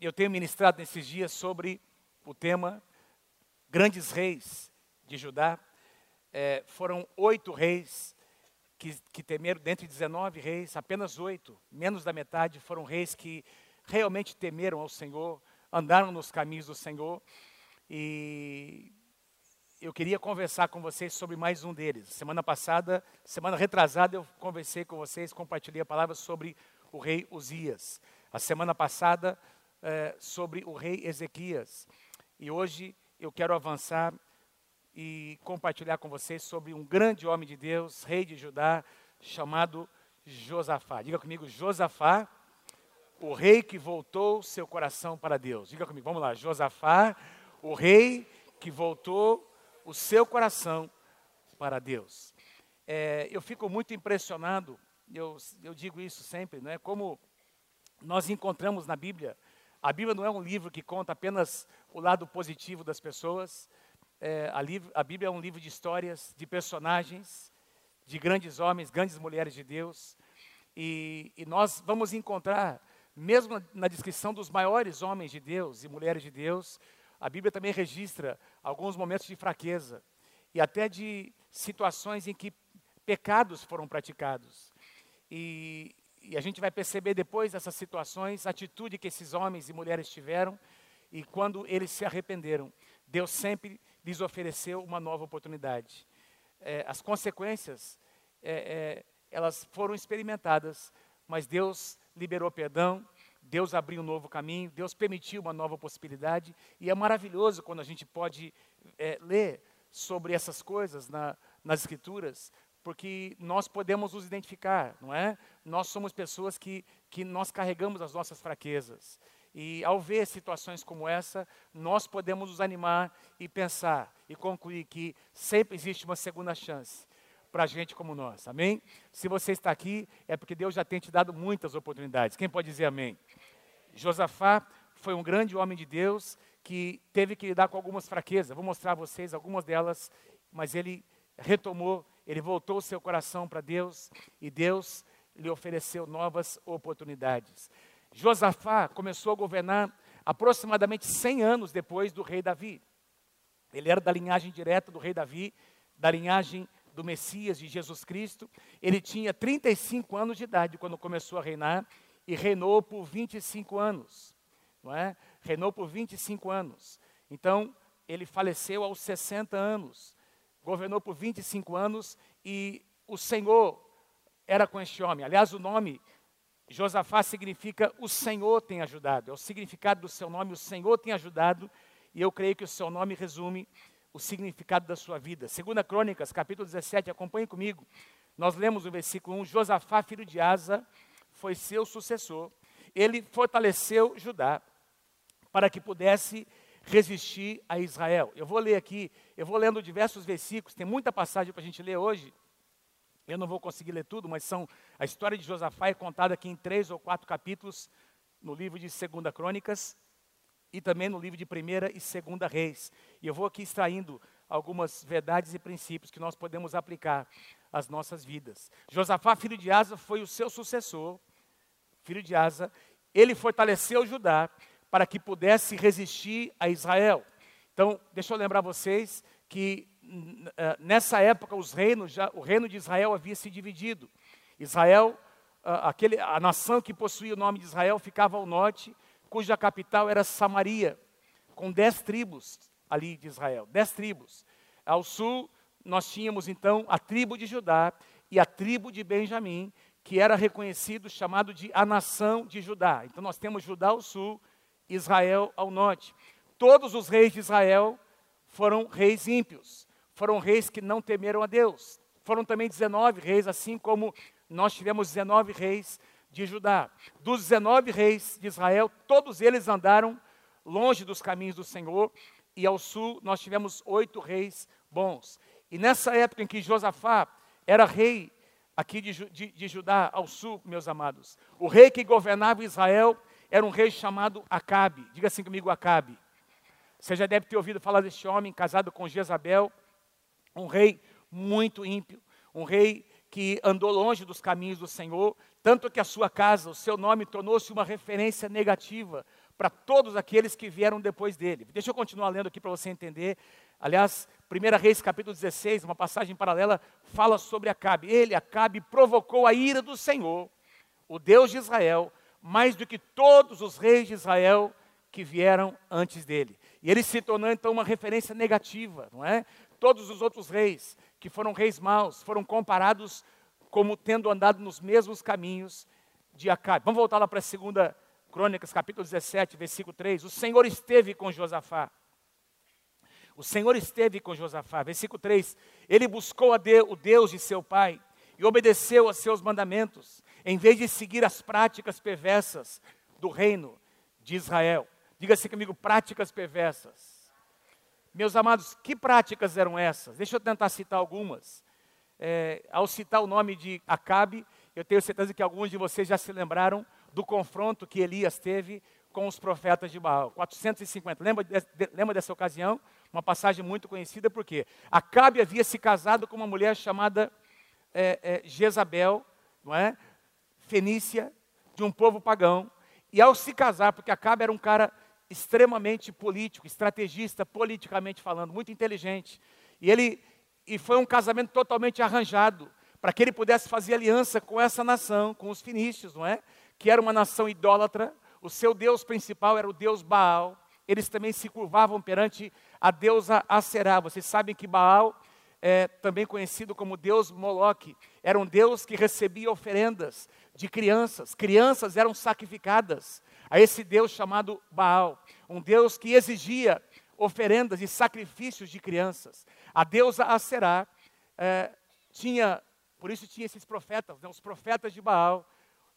eu tenho ministrado nesses dias sobre o tema Grandes Reis de Judá. É, foram oito reis que, que temeram, dentre 19 reis, apenas oito, menos da metade, foram reis que realmente temeram ao Senhor, andaram nos caminhos do Senhor. E eu queria conversar com vocês sobre mais um deles. Semana passada, semana retrasada, eu conversei com vocês, compartilhei a palavra sobre o rei Uzias. A semana passada, é, sobre o rei Ezequias. E hoje eu quero avançar e compartilhar com vocês sobre um grande homem de Deus, rei de Judá, chamado Josafá. Diga comigo, Josafá, o rei que voltou seu coração para Deus. Diga comigo, vamos lá, Josafá, o rei que voltou o seu coração para Deus. É, eu fico muito impressionado, eu, eu digo isso sempre, não é? Como nós encontramos na Bíblia. A Bíblia não é um livro que conta apenas o lado positivo das pessoas. É, a, a Bíblia é um livro de histórias, de personagens, de grandes homens, grandes mulheres de Deus. E, e, nós vamos encontrar, mesmo na descrição dos maiores homens de Deus e mulheres de Deus, a Bíblia também registra alguns momentos de fraqueza e até de situações em que pecados foram praticados. E, e a gente vai perceber depois dessas situações a atitude que esses homens e mulheres tiveram e quando eles se arrependeram. Deus sempre lhes ofereceu uma nova oportunidade. É, as consequências, é, é, elas foram experimentadas, mas Deus liberou perdão, Deus abriu um novo caminho, Deus permitiu uma nova possibilidade, e é maravilhoso quando a gente pode é, ler sobre essas coisas na, nas Escrituras, porque nós podemos nos identificar, não é? Nós somos pessoas que, que nós carregamos as nossas fraquezas. E ao ver situações como essa, nós podemos nos animar e pensar e concluir que sempre existe uma segunda chance para gente como nós, amém? Se você está aqui, é porque Deus já tem te dado muitas oportunidades. Quem pode dizer amém? Josafá foi um grande homem de Deus que teve que lidar com algumas fraquezas. Vou mostrar a vocês algumas delas, mas ele retomou ele voltou seu coração para Deus e Deus lhe ofereceu novas oportunidades. Josafá começou a governar aproximadamente 100 anos depois do rei Davi. Ele era da linhagem direta do rei Davi, da linhagem do Messias de Jesus Cristo. Ele tinha 35 anos de idade quando começou a reinar e reinou por 25 anos. Não é? Reinou por 25 anos. Então, ele faleceu aos 60 anos governou por 25 anos e o Senhor era com este homem. Aliás, o nome Josafá significa o Senhor tem ajudado. É o significado do seu nome, o Senhor tem ajudado. E eu creio que o seu nome resume o significado da sua vida. Segunda Crônicas, capítulo 17, acompanhe comigo. Nós lemos o versículo 1, Josafá, filho de Asa, foi seu sucessor. Ele fortaleceu Judá para que pudesse resistir a Israel. Eu vou ler aqui, eu vou lendo diversos versículos, tem muita passagem para a gente ler hoje. Eu não vou conseguir ler tudo, mas são a história de Josafá é contada aqui em três ou quatro capítulos no livro de Segunda Crônicas e também no livro de Primeira e Segunda Reis. E eu vou aqui extraindo algumas verdades e princípios que nós podemos aplicar às nossas vidas. Josafá, filho de Asa, foi o seu sucessor, filho de Asa. Ele fortaleceu Judá para que pudesse resistir a Israel. Então, deixa eu lembrar vocês que uh, nessa época os reinos já, o reino de Israel havia se dividido. Israel, aquele, a nação que possuía o nome de Israel ficava ao norte, cuja capital era Samaria, com dez tribos ali de Israel, dez tribos. Ao sul, nós tínhamos então a tribo de Judá e a tribo de Benjamim, que era reconhecido, chamado de a nação de Judá. Então nós temos Judá ao sul, Israel ao norte. Todos os reis de Israel foram reis ímpios, foram reis que não temeram a Deus. Foram também 19 reis, assim como nós tivemos 19 reis de Judá. Dos 19 reis de Israel, todos eles andaram longe dos caminhos do Senhor, e ao sul nós tivemos oito reis bons. E nessa época em que Josafá era rei aqui de, de, de Judá, ao sul, meus amados, o rei que governava Israel era um rei chamado Acabe. Diga assim comigo, Acabe. Você já deve ter ouvido falar deste homem casado com Jezabel, um rei muito ímpio, um rei que andou longe dos caminhos do Senhor, tanto que a sua casa, o seu nome tornou-se uma referência negativa para todos aqueles que vieram depois dele. Deixa eu continuar lendo aqui para você entender. Aliás, 1 Reis capítulo 16, uma passagem paralela, fala sobre Acabe. Ele, Acabe, provocou a ira do Senhor, o Deus de Israel, mais do que todos os reis de Israel que vieram antes dele. E ele se tornou então uma referência negativa, não é? Todos os outros reis, que foram reis maus, foram comparados como tendo andado nos mesmos caminhos de Acabe. Vamos voltar lá para a segunda Crônicas, capítulo 17, versículo 3. O Senhor esteve com Josafá. O Senhor esteve com Josafá. Versículo 3. Ele buscou a o Deus de seu pai e obedeceu a seus mandamentos, em vez de seguir as práticas perversas do reino de Israel. Diga-se comigo, práticas perversas. Meus amados, que práticas eram essas? Deixa eu tentar citar algumas. É, ao citar o nome de Acabe, eu tenho certeza que alguns de vocês já se lembraram do confronto que Elias teve com os profetas de Baal. 450. Lembra, de, lembra dessa ocasião? Uma passagem muito conhecida, porque Acabe havia se casado com uma mulher chamada é, é, Jezabel, não é? Fenícia, de um povo pagão. E ao se casar, porque Acabe era um cara extremamente político, estrategista, politicamente falando, muito inteligente. E ele e foi um casamento totalmente arranjado para que ele pudesse fazer aliança com essa nação, com os fenícios, não é? que era uma nação idólatra, o seu deus principal era o deus Baal, eles também se curvavam perante a deusa Aserá. Vocês sabem que Baal, é também conhecido como deus Moloque, era um deus que recebia oferendas de crianças. Crianças eram sacrificadas a esse deus chamado Baal, um deus que exigia oferendas e sacrifícios de crianças. A deusa Aserá é, tinha, por isso tinha esses profetas, né, os profetas de Baal,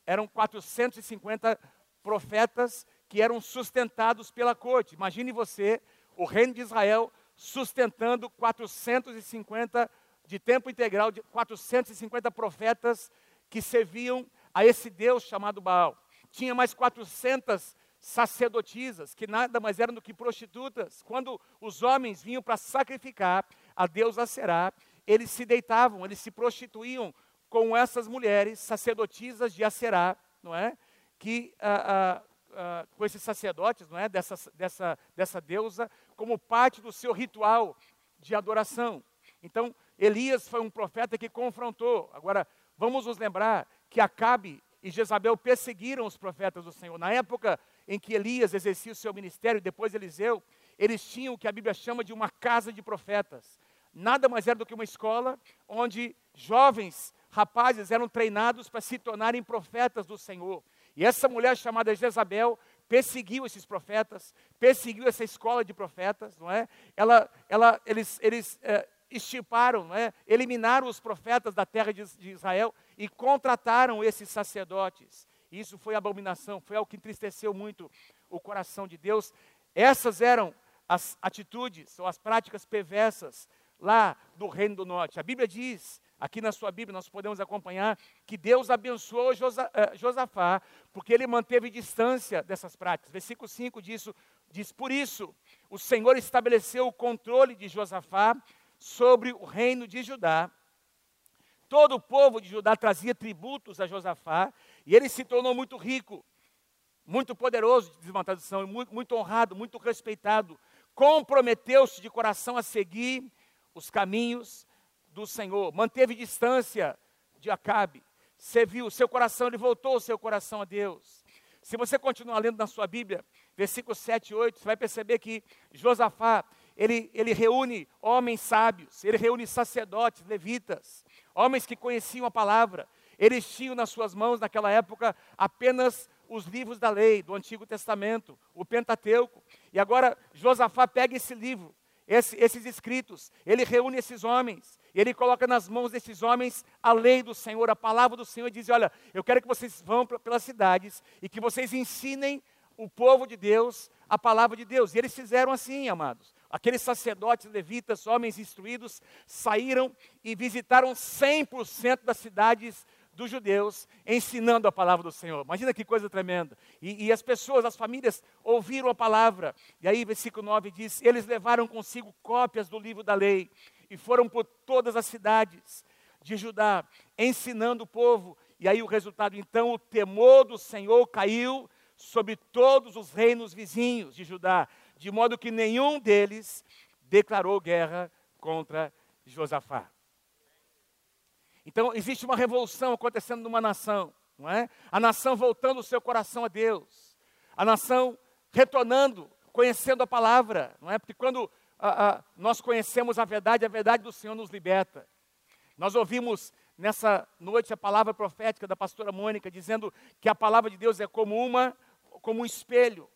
eram 450 profetas que eram sustentados pela corte. Imagine você, o reino de Israel, sustentando 450 de tempo integral, de 450 profetas que serviam a esse Deus chamado Baal. Tinha mais 400 sacerdotisas, que nada mais eram do que prostitutas. Quando os homens vinham para sacrificar a Deus a Será, eles se deitavam, eles se prostituíam com essas mulheres sacerdotisas de Aserá, não é? Que ah, ah, ah, com esses sacerdotes, não é? Dessa, dessa, dessa deusa, como parte do seu ritual de adoração. Então, Elias foi um profeta que confrontou. Agora, vamos nos lembrar que Acabe e Jezabel perseguiram os profetas do Senhor. Na época em que Elias exercia o seu ministério, depois Eliseu, eles tinham o que a Bíblia chama de uma casa de profetas. Nada mais era do que uma escola onde jovens rapazes eram treinados para se tornarem profetas do Senhor. E essa mulher chamada Jezabel perseguiu esses profetas, perseguiu essa escola de profetas, não é? Ela, ela, eles, eles é, estiparam, não é? eliminaram os profetas da terra de, Israel e contrataram esses sacerdotes. Isso foi abominação, foi algo que entristeceu muito o coração de Deus. Essas eram as atitudes ou as práticas perversas lá do Reino do Norte. A Bíblia diz Aqui na sua Bíblia nós podemos acompanhar que Deus abençoou eh, Josafá, porque ele manteve distância dessas práticas. Versículo 5 diz, diz: Por isso, o Senhor estabeleceu o controle de Josafá sobre o reino de Judá. Todo o povo de Judá trazia tributos a Josafá, e ele se tornou muito rico, muito poderoso, de uma tradução, muito, muito honrado, muito respeitado. Comprometeu-se de coração a seguir os caminhos do Senhor, manteve distância de Acabe, serviu, seu coração, ele voltou o seu coração a Deus. Se você continuar lendo na sua Bíblia, versículos 7 e 8, você vai perceber que Josafá, ele, ele reúne homens sábios, ele reúne sacerdotes, levitas, homens que conheciam a palavra. Eles tinham nas suas mãos, naquela época, apenas os livros da lei, do Antigo Testamento, o Pentateuco. E agora Josafá pega esse livro, esse, esses escritos, ele reúne esses homens, ele coloca nas mãos desses homens a lei do Senhor, a palavra do Senhor, e diz: Olha, eu quero que vocês vão pelas cidades e que vocês ensinem o povo de Deus a palavra de Deus. E eles fizeram assim, amados. Aqueles sacerdotes levitas, homens instruídos, saíram e visitaram 100% das cidades dos judeus ensinando a palavra do Senhor. Imagina que coisa tremenda. E, e, as pessoas, as famílias, ouviram a palavra. E aí, versículo 9 diz: Eles levaram consigo cópias do livro da lei e foram por todas as cidades de Judá, ensinando o povo. E aí, o resultado, então, o temor do Senhor caiu sobre todos os reinos vizinhos de Judá, de modo que nenhum deles declarou guerra contra Josafá. Então, existe uma revolução acontecendo numa nação, não é? A nação voltando o seu coração a Deus, a nação retornando, conhecendo a palavra, não é? Porque quando a, a, nós conhecemos a verdade, a verdade do Senhor nos liberta. Nós ouvimos nessa noite a palavra profética da pastora Mônica dizendo que a palavra de Deus é como uma como um espelho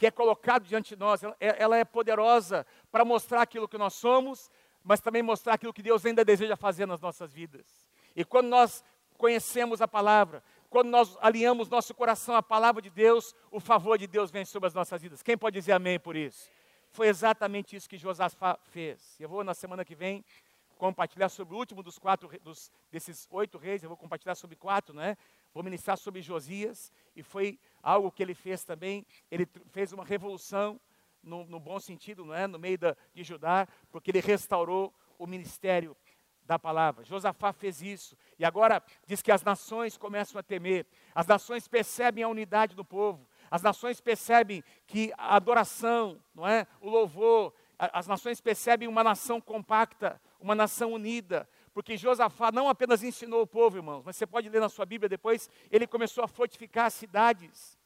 que é colocado diante de nós. Ela, ela é poderosa para mostrar aquilo que nós somos, mas também mostrar aquilo que Deus ainda deseja fazer nas nossas vidas. E quando nós conhecemos a palavra, quando nós alinhamos nosso coração à palavra de Deus, o favor de Deus vem sobre as nossas vidas. Quem pode dizer amém por isso? Foi exatamente isso que Josafá fez. Eu vou na semana que vem compartilhar sobre o último dos quatro dos, desses oito reis. Eu vou compartilhar sobre quatro, né? Vou ministrar sobre Josias e foi algo que ele fez também. Ele fez uma revolução no, no bom sentido, não é? No meio da, de Judá, porque ele restaurou o ministério da palavra. Josafá fez isso. E agora diz que as nações começam a temer. As nações percebem a unidade do povo. As nações percebem que a adoração, não é? O louvor, as nações percebem uma nação compacta, uma nação unida, porque Josafá não apenas ensinou o povo, irmãos, mas você pode ler na sua Bíblia depois, ele começou a fortificar as cidades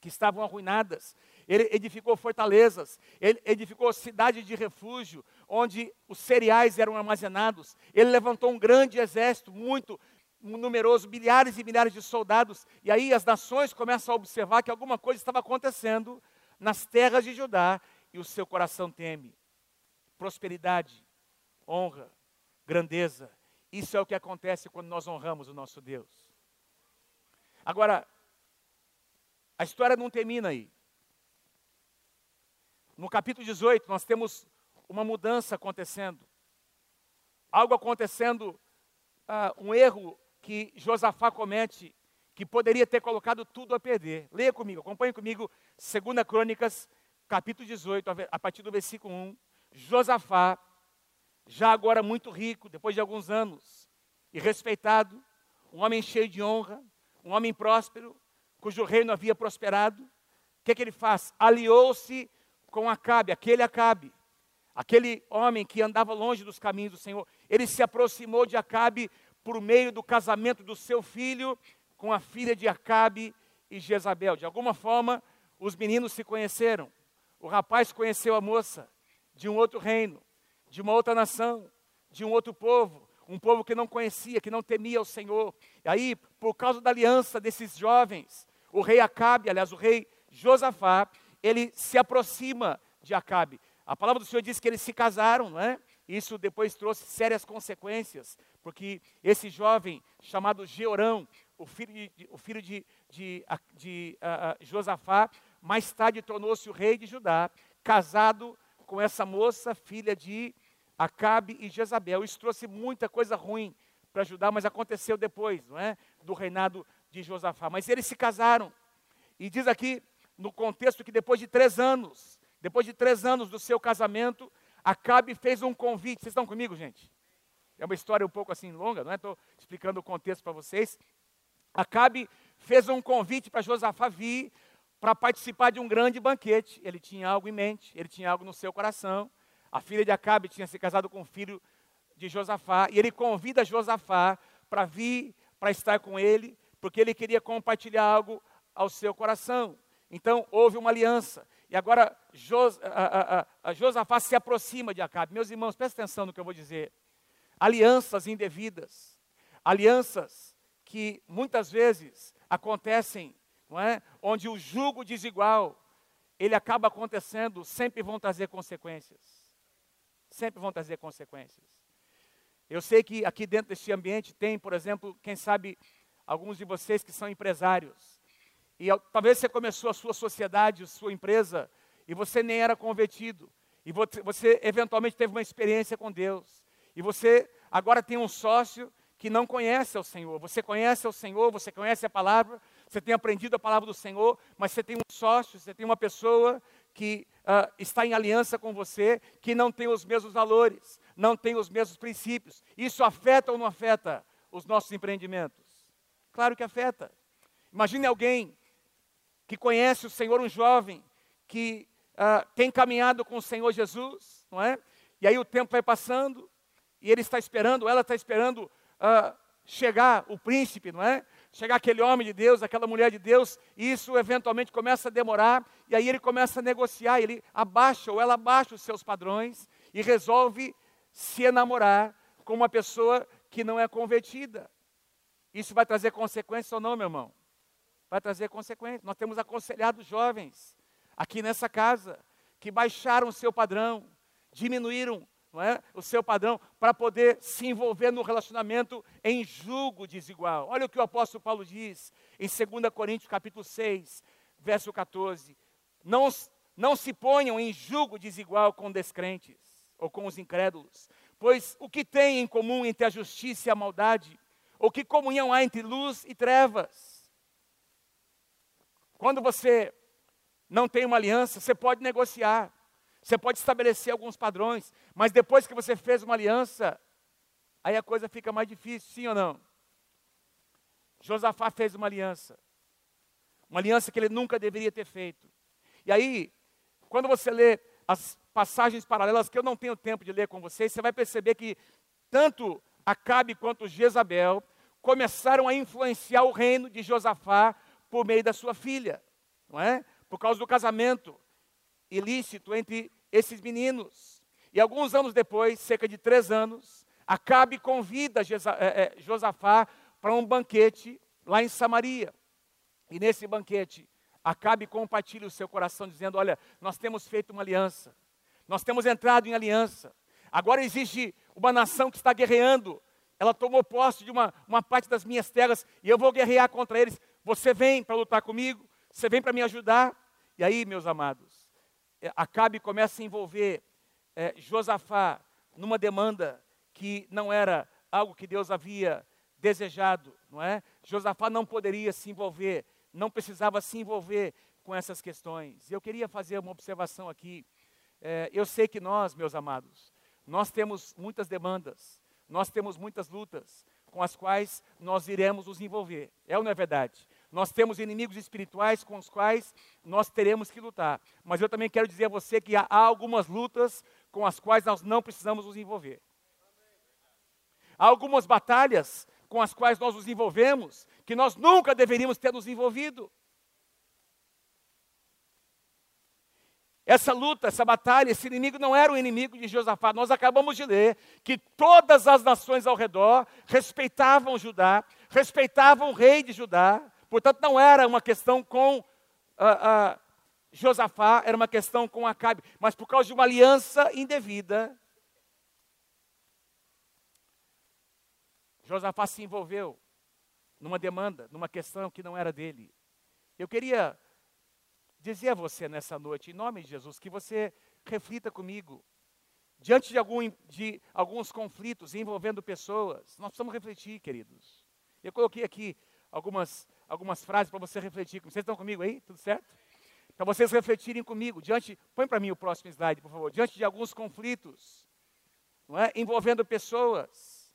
que estavam arruinadas. Ele edificou fortalezas, ele edificou cidades de refúgio, onde os cereais eram armazenados. Ele levantou um grande exército, muito numeroso, milhares e milhares de soldados. E aí as nações começam a observar que alguma coisa estava acontecendo nas terras de Judá e o seu coração teme. Prosperidade, honra, grandeza. Isso é o que acontece quando nós honramos o nosso Deus. Agora, a história não termina aí. No capítulo 18, nós temos uma mudança acontecendo. Algo acontecendo, uh, um erro que Josafá comete, que poderia ter colocado tudo a perder. Leia comigo, acompanhe comigo, 2 Crônicas, capítulo 18, a partir do versículo 1. Josafá, já agora muito rico, depois de alguns anos, e respeitado, um homem cheio de honra, um homem próspero, cujo reino havia prosperado, o que, que ele faz? Aliou-se com Acabe, aquele Acabe, aquele homem que andava longe dos caminhos do Senhor. Ele se aproximou de Acabe por meio do casamento do seu filho com a filha de Acabe e Jezabel. De alguma forma, os meninos se conheceram. O rapaz conheceu a moça de um outro reino, de uma outra nação, de um outro povo, um povo que não conhecia, que não temia o Senhor. E aí, por causa da aliança desses jovens, o rei Acabe, aliás, o rei Josafá, ele se aproxima de Acabe. A palavra do Senhor diz que eles se casaram, não é? Isso depois trouxe sérias consequências, porque esse jovem chamado Georão, o filho de, o filho de, de, de uh, Josafá, mais tarde tornou-se o rei de Judá, casado com essa moça, filha de Acabe e Jezabel. Isso trouxe muita coisa ruim para Judá, mas aconteceu depois, não é? Do reinado de Josafá. Mas eles se casaram. E diz aqui, no contexto, que depois de três anos, depois de três anos do seu casamento, Acabe fez um convite. Vocês estão comigo, gente? É uma história um pouco assim longa, não é? Estou explicando o contexto para vocês. Acabe fez um convite para Josafá vir para participar de um grande banquete. Ele tinha algo em mente, ele tinha algo no seu coração. A filha de Acabe tinha se casado com o filho de Josafá, e ele convida Josafá para vir, para estar com ele, porque ele queria compartilhar algo ao seu coração. Então houve uma aliança. E agora Jos, a, a, a, Josafá se aproxima de Acabe. Meus irmãos, prestem atenção no que eu vou dizer. Alianças indevidas, alianças que muitas vezes acontecem, não é? Onde o jugo desigual ele acaba acontecendo, sempre vão trazer consequências. Sempre vão trazer consequências. Eu sei que aqui dentro deste ambiente tem, por exemplo, quem sabe alguns de vocês que são empresários. E talvez você começou a sua sociedade, a sua empresa, e você nem era convertido. E você, você eventualmente teve uma experiência com Deus. E você agora tem um sócio que não conhece o Senhor. Você conhece o Senhor, você conhece a palavra, você tem aprendido a palavra do Senhor, mas você tem um sócio, você tem uma pessoa que uh, está em aliança com você, que não tem os mesmos valores, não tem os mesmos princípios. Isso afeta ou não afeta os nossos empreendimentos? Claro que afeta. Imagine alguém que conhece o Senhor, um jovem que uh, tem caminhado com o Senhor Jesus, não é? E aí o tempo vai passando e ele está esperando, ela está esperando uh, chegar o príncipe, não é? Chegar aquele homem de Deus, aquela mulher de Deus, e isso eventualmente começa a demorar, e aí ele começa a negociar, ele abaixa ou ela abaixa os seus padrões e resolve se enamorar com uma pessoa que não é convertida. Isso vai trazer consequências ou não, meu irmão? Vai trazer consequências. Nós temos aconselhado jovens aqui nessa casa que baixaram o seu padrão, diminuíram não é, o seu padrão para poder se envolver no relacionamento em julgo desigual. Olha o que o apóstolo Paulo diz em 2 Coríntios capítulo 6, verso 14. Não, não se ponham em julgo desigual com descrentes ou com os incrédulos, pois o que tem em comum entre a justiça e a maldade? Ou que comunhão há entre luz e trevas? Quando você não tem uma aliança, você pode negociar. Você pode estabelecer alguns padrões, mas depois que você fez uma aliança, aí a coisa fica mais difícil, sim ou não? Josafá fez uma aliança, uma aliança que ele nunca deveria ter feito. E aí, quando você lê as passagens paralelas que eu não tenho tempo de ler com vocês, você vai perceber que tanto Acabe quanto Jezabel começaram a influenciar o reino de Josafá por meio da sua filha, não é? Por causa do casamento ilícito entre esses meninos. E alguns anos depois, cerca de três anos, Acabe convida é, é, Josafá para um banquete lá em Samaria. E nesse banquete, Acabe compartilha o seu coração, dizendo: Olha, nós temos feito uma aliança, nós temos entrado em aliança. Agora existe uma nação que está guerreando. Ela tomou posse de uma, uma parte das minhas terras e eu vou guerrear contra eles. Você vem para lutar comigo? Você vem para me ajudar? E aí, meus amados, Acabe começa a envolver é, Josafá numa demanda que não era algo que Deus havia desejado, não é? Josafá não poderia se envolver, não precisava se envolver com essas questões. Eu queria fazer uma observação aqui. É, eu sei que nós, meus amados, nós temos muitas demandas, nós temos muitas lutas com as quais nós iremos nos envolver. É ou não é verdade? Nós temos inimigos espirituais com os quais nós teremos que lutar. Mas eu também quero dizer a você que há algumas lutas com as quais nós não precisamos nos envolver. Há algumas batalhas com as quais nós nos envolvemos que nós nunca deveríamos ter nos envolvido. Essa luta, essa batalha, esse inimigo não era o inimigo de Josafá. Nós acabamos de ler que todas as nações ao redor respeitavam Judá, respeitavam o rei de Judá, Portanto, não era uma questão com uh, uh, Josafá, era uma questão com Acabe. Mas por causa de uma aliança indevida, Josafá se envolveu numa demanda, numa questão que não era dele. Eu queria dizer a você nessa noite, em nome de Jesus, que você reflita comigo. Diante de, algum, de alguns conflitos envolvendo pessoas, nós precisamos refletir, queridos. Eu coloquei aqui algumas algumas frases para você refletir. Vocês estão comigo aí? Tudo certo? Para vocês refletirem comigo, diante, põe para mim o próximo slide, por favor, diante de alguns conflitos, não é? envolvendo pessoas.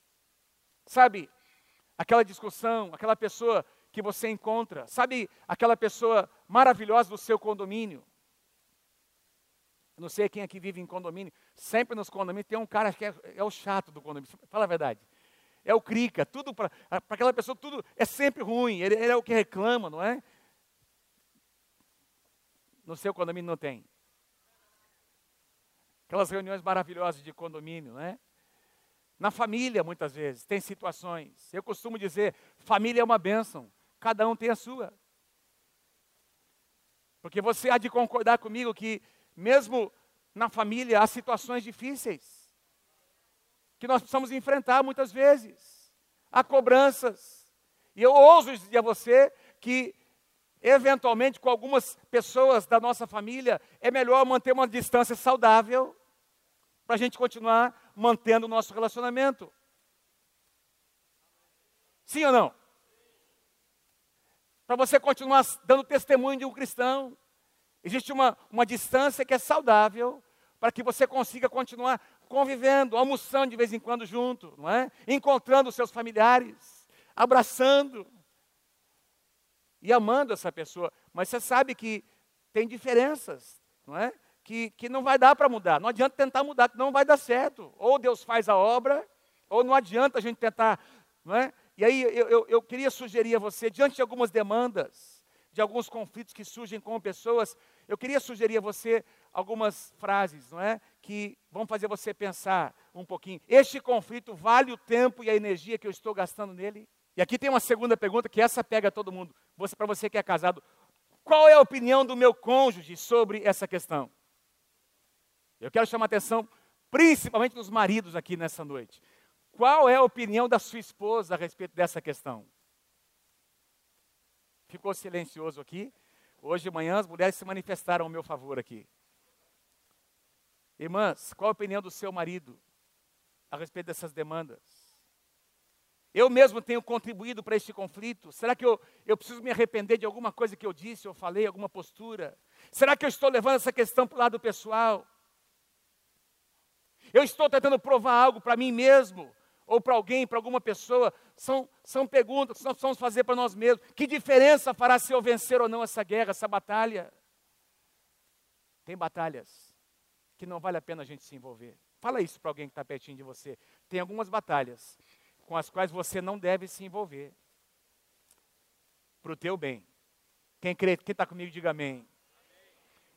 Sabe, aquela discussão, aquela pessoa que você encontra, sabe aquela pessoa maravilhosa do seu condomínio? Não sei quem aqui vive em condomínio, sempre nos condomínios tem um cara que é, é o chato do condomínio, fala a verdade é o crica, tudo para aquela pessoa, tudo é sempre ruim, ele, ele, é o que reclama, não é? No seu condomínio não tem. Aquelas reuniões maravilhosas de condomínio, não é? Na família, muitas vezes, tem situações. Eu costumo dizer, família é uma bênção, cada um tem a sua. Porque você há de concordar comigo que, mesmo na família, há situações difíceis que nós precisamos enfrentar muitas vezes. Há cobranças. E eu ouso dizer a você que, eventualmente, com algumas pessoas da nossa família, é melhor manter uma distância saudável para a gente continuar mantendo o nosso relacionamento. Sim ou não? Para você continuar dando testemunho de um cristão, existe uma, uma distância que é saudável para que você consiga continuar convivendo, almoçando de vez em quando junto, não é? Encontrando seus familiares, abraçando. e amando essa pessoa, mas você sabe que tem diferenças, não é? Que, que não vai dar para mudar. Não adianta tentar mudar, que não vai dar certo. Ou Deus faz a obra, ou não adianta a gente tentar, não é? E aí eu, eu, eu queria sugerir a você, diante de algumas demandas, de alguns conflitos que surgem com pessoas, eu queria sugerir a você algumas frases, não é? Que vão fazer você pensar um pouquinho. Este conflito vale o tempo e a energia que eu estou gastando nele? E aqui tem uma segunda pergunta que essa pega todo mundo. Você para você que é casado, qual é a opinião do meu cônjuge sobre essa questão? Eu quero chamar a atenção principalmente dos maridos aqui nessa noite. Qual é a opinião da sua esposa a respeito dessa questão? Ficou silencioso aqui. Hoje de manhã as mulheres se manifestaram ao meu favor aqui. Irmãs, qual a opinião do seu marido a respeito dessas demandas? Eu mesmo tenho contribuído para este conflito? Será que eu, eu preciso me arrepender de alguma coisa que eu disse, ou falei, alguma postura? Será que eu estou levando essa questão para o lado pessoal? Eu estou tentando provar algo para mim mesmo, ou para alguém, para alguma pessoa? São, são perguntas que nós precisamos fazer para nós mesmos. Que diferença fará se eu vencer ou não essa guerra, essa batalha? Tem batalhas que não vale a pena a gente se envolver. Fala isso para alguém que está pertinho de você. Tem algumas batalhas com as quais você não deve se envolver. Para o teu bem. Quem crê, quem está comigo, diga amém.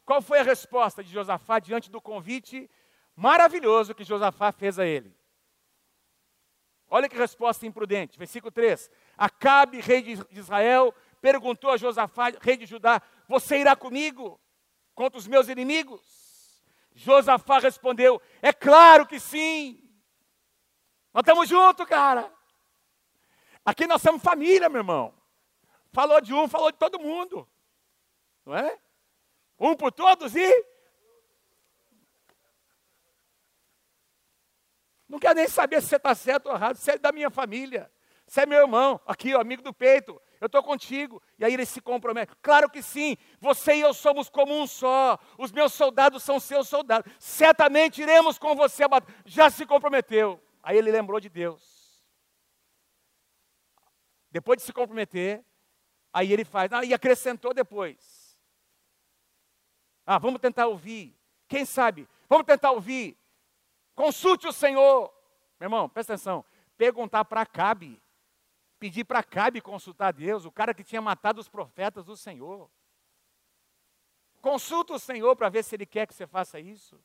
Qual foi a resposta de Josafá diante do convite maravilhoso que Josafá fez a ele? Olha que resposta imprudente. Versículo 3. Acabe, rei de Israel, perguntou a Josafá, rei de Judá: Você irá comigo contra os meus inimigos? Josafá respondeu: É claro que sim. Nós estamos juntos, cara. Aqui nós somos família, meu irmão. Falou de um, falou de todo mundo. Não é? Um por todos e. Não quero nem saber se você está certo ou errado. Você é da minha família. Você é meu irmão. Aqui, ó, amigo do peito. Eu estou contigo. E aí ele se compromete. Claro que sim. Você e eu somos como um só. Os meus soldados são seus soldados. Certamente iremos com você a batalha. Já se comprometeu. Aí ele lembrou de Deus. Depois de se comprometer, aí ele faz, ah, e acrescentou depois. Ah, vamos tentar ouvir. Quem sabe? Vamos tentar ouvir. Consulte o Senhor. Meu irmão, presta atenção. Perguntar para Cabe. Pedir para Cabe consultar Deus, o cara que tinha matado os profetas do Senhor. Consulta o Senhor para ver se Ele quer que você faça isso.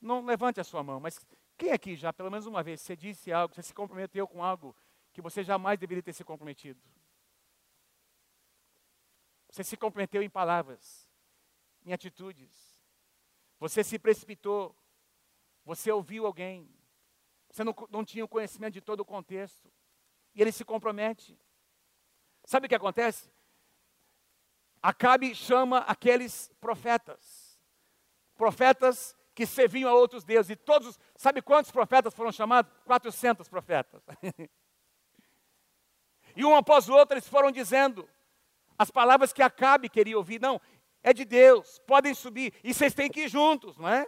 Não levante a sua mão, mas quem aqui já, pelo menos uma vez, você disse algo, você se comprometeu com algo que você jamais deveria ter se comprometido? Você se comprometeu em palavras, em atitudes. Você se precipitou. Você ouviu alguém. Você não, não tinha o conhecimento de todo o contexto. E ele se compromete. Sabe o que acontece? Acabe chama aqueles profetas. Profetas que serviam a outros deuses. E todos, sabe quantos profetas foram chamados? 400 profetas. e um após o outro eles foram dizendo as palavras que Acabe queria ouvir. Não, é de Deus, podem subir. E vocês têm que ir juntos, não é?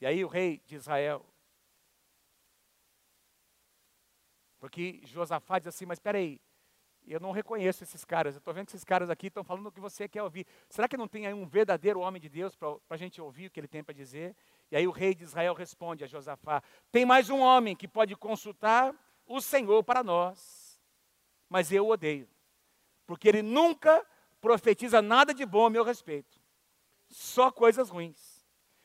E aí o rei de Israel. Porque Josafá diz assim, mas espera aí, eu não reconheço esses caras. Eu estou vendo que esses caras aqui estão falando o que você quer ouvir. Será que não tem aí um verdadeiro homem de Deus para a gente ouvir o que ele tem para dizer? E aí o rei de Israel responde a Josafá: Tem mais um homem que pode consultar o Senhor para nós, mas eu o odeio, porque ele nunca profetiza nada de bom a meu respeito, só coisas ruins.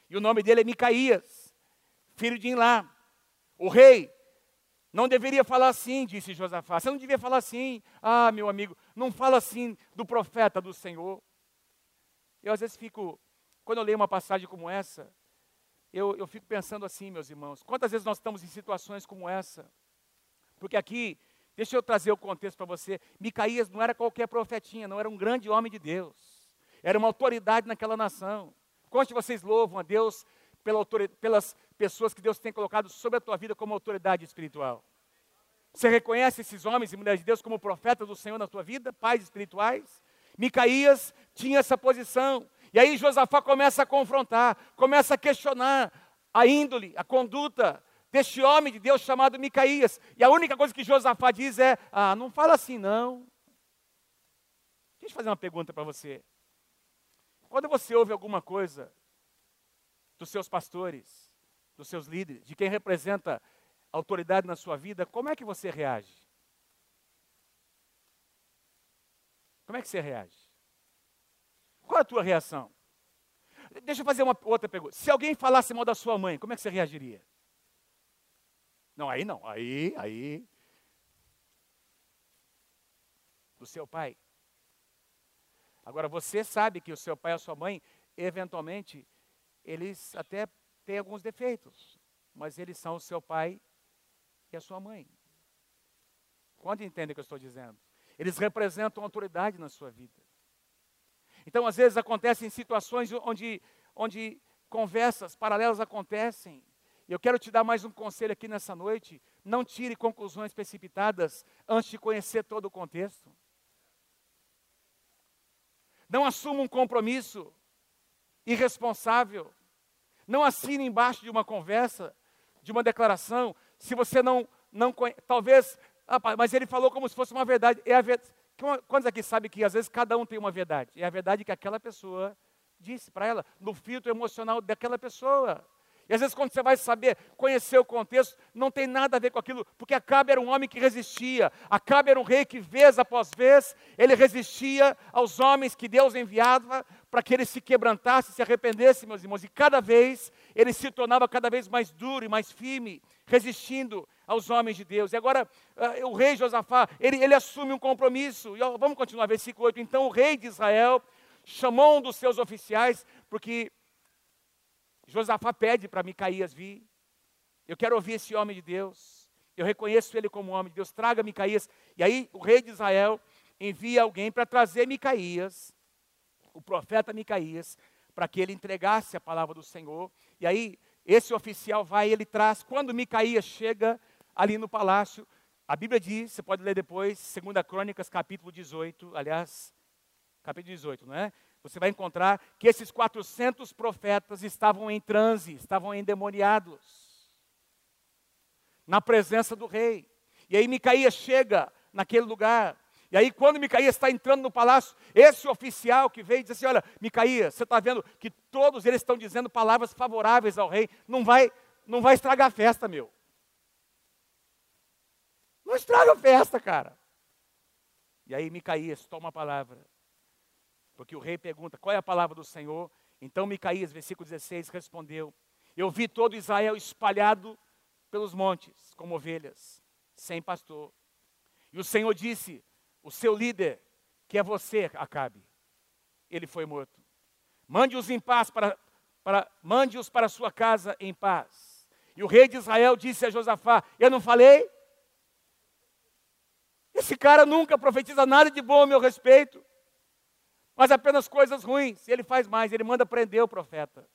E o nome dele é Micaías, filho de Inlá. O rei não deveria falar assim, disse Josafá. Você não devia falar assim. Ah, meu amigo, não fala assim do profeta do Senhor. Eu às vezes fico, quando eu leio uma passagem como essa, eu, eu fico pensando assim, meus irmãos. Quantas vezes nós estamos em situações como essa? Porque aqui, deixa eu trazer o contexto para você. Micaías não era qualquer profetinha, não era um grande homem de Deus. Era uma autoridade naquela nação. Quantos de vocês louvam a Deus pela pelas pessoas que Deus tem colocado sobre a tua vida como autoridade espiritual. Você reconhece esses homens e mulheres de Deus como profetas do Senhor na tua vida, pais espirituais? Micaías tinha essa posição. E aí Josafá começa a confrontar, começa a questionar a índole, a conduta deste homem de Deus chamado Micaías. E a única coisa que Josafá diz é: Ah, não fala assim não. Deixa eu fazer uma pergunta para você. Quando você ouve alguma coisa dos seus pastores, dos seus líderes, de quem representa autoridade na sua vida, como é que você reage? Como é que você reage? Qual é a tua reação? Deixa eu fazer uma outra pergunta. Se alguém falasse mal da sua mãe, como é que você reagiria? Não, aí não. Aí, aí. Do seu pai. Agora, você sabe que o seu pai e a sua mãe, eventualmente, eles até têm alguns defeitos, mas eles são o seu pai e a sua mãe. Quando entende o que eu estou dizendo? Eles representam autoridade na sua vida. Então, às vezes, acontecem situações onde, onde conversas paralelas acontecem. E eu quero te dar mais um conselho aqui nessa noite. Não tire conclusões precipitadas antes de conhecer todo o contexto. Não assuma um compromisso irresponsável. Não assine embaixo de uma conversa, de uma declaração, se você não, não conhece. Talvez, mas ele falou como se fosse uma verdade. É a verdade. Quantos aqui sabem que às vezes cada um tem uma verdade? É a verdade que aquela pessoa disse para ela, no filtro emocional daquela pessoa. E às vezes, quando você vai saber, conhecer o contexto, não tem nada a ver com aquilo, porque Acabe era um homem que resistia. Acabe era um rei que, vez após vez, ele resistia aos homens que Deus enviava para que ele se quebrantasse, se arrependesse, meus irmãos. E cada vez ele se tornava cada vez mais duro e mais firme, resistindo aos homens de Deus. E agora, uh, o rei Josafá, ele, ele assume um compromisso. E, vamos continuar, versículo 8. Então, o rei de Israel chamou um dos seus oficiais, porque Josafá pede para Micaías vir. Eu quero ouvir esse homem de Deus. Eu reconheço ele como homem de Deus. Traga Micaías. E aí o rei de Israel envia alguém para trazer Micaías, o profeta Micaías, para que ele entregasse a palavra do Senhor. E aí esse oficial vai e ele traz. Quando Micaías chega ali no palácio, a Bíblia diz, você pode ler depois, 2 Crônicas, capítulo 18, aliás, capítulo 18, não é? Você vai encontrar que esses 400 profetas estavam em transe, estavam endemoniados, na presença do rei. E aí Micaías chega naquele lugar, e aí, quando Micaías está entrando no palácio, esse oficial que veio diz assim: Olha, Micaías, você está vendo que todos eles estão dizendo palavras favoráveis ao rei, não vai, não vai estragar a festa, meu. Não estraga a festa, cara. E aí Micaías toma a palavra porque o rei pergunta: qual é a palavra do Senhor? Então Micaías, versículo 16, respondeu: Eu vi todo Israel espalhado pelos montes, como ovelhas, sem pastor. E o Senhor disse: O seu líder, que é você, Acabe, ele foi morto. Mande-os em paz para, para mande-os para sua casa em paz. E o rei de Israel disse a Josafá: Eu não falei? Esse cara nunca profetiza nada de bom a meu respeito mas apenas coisas ruins. E ele faz mais, ele manda prender o profeta.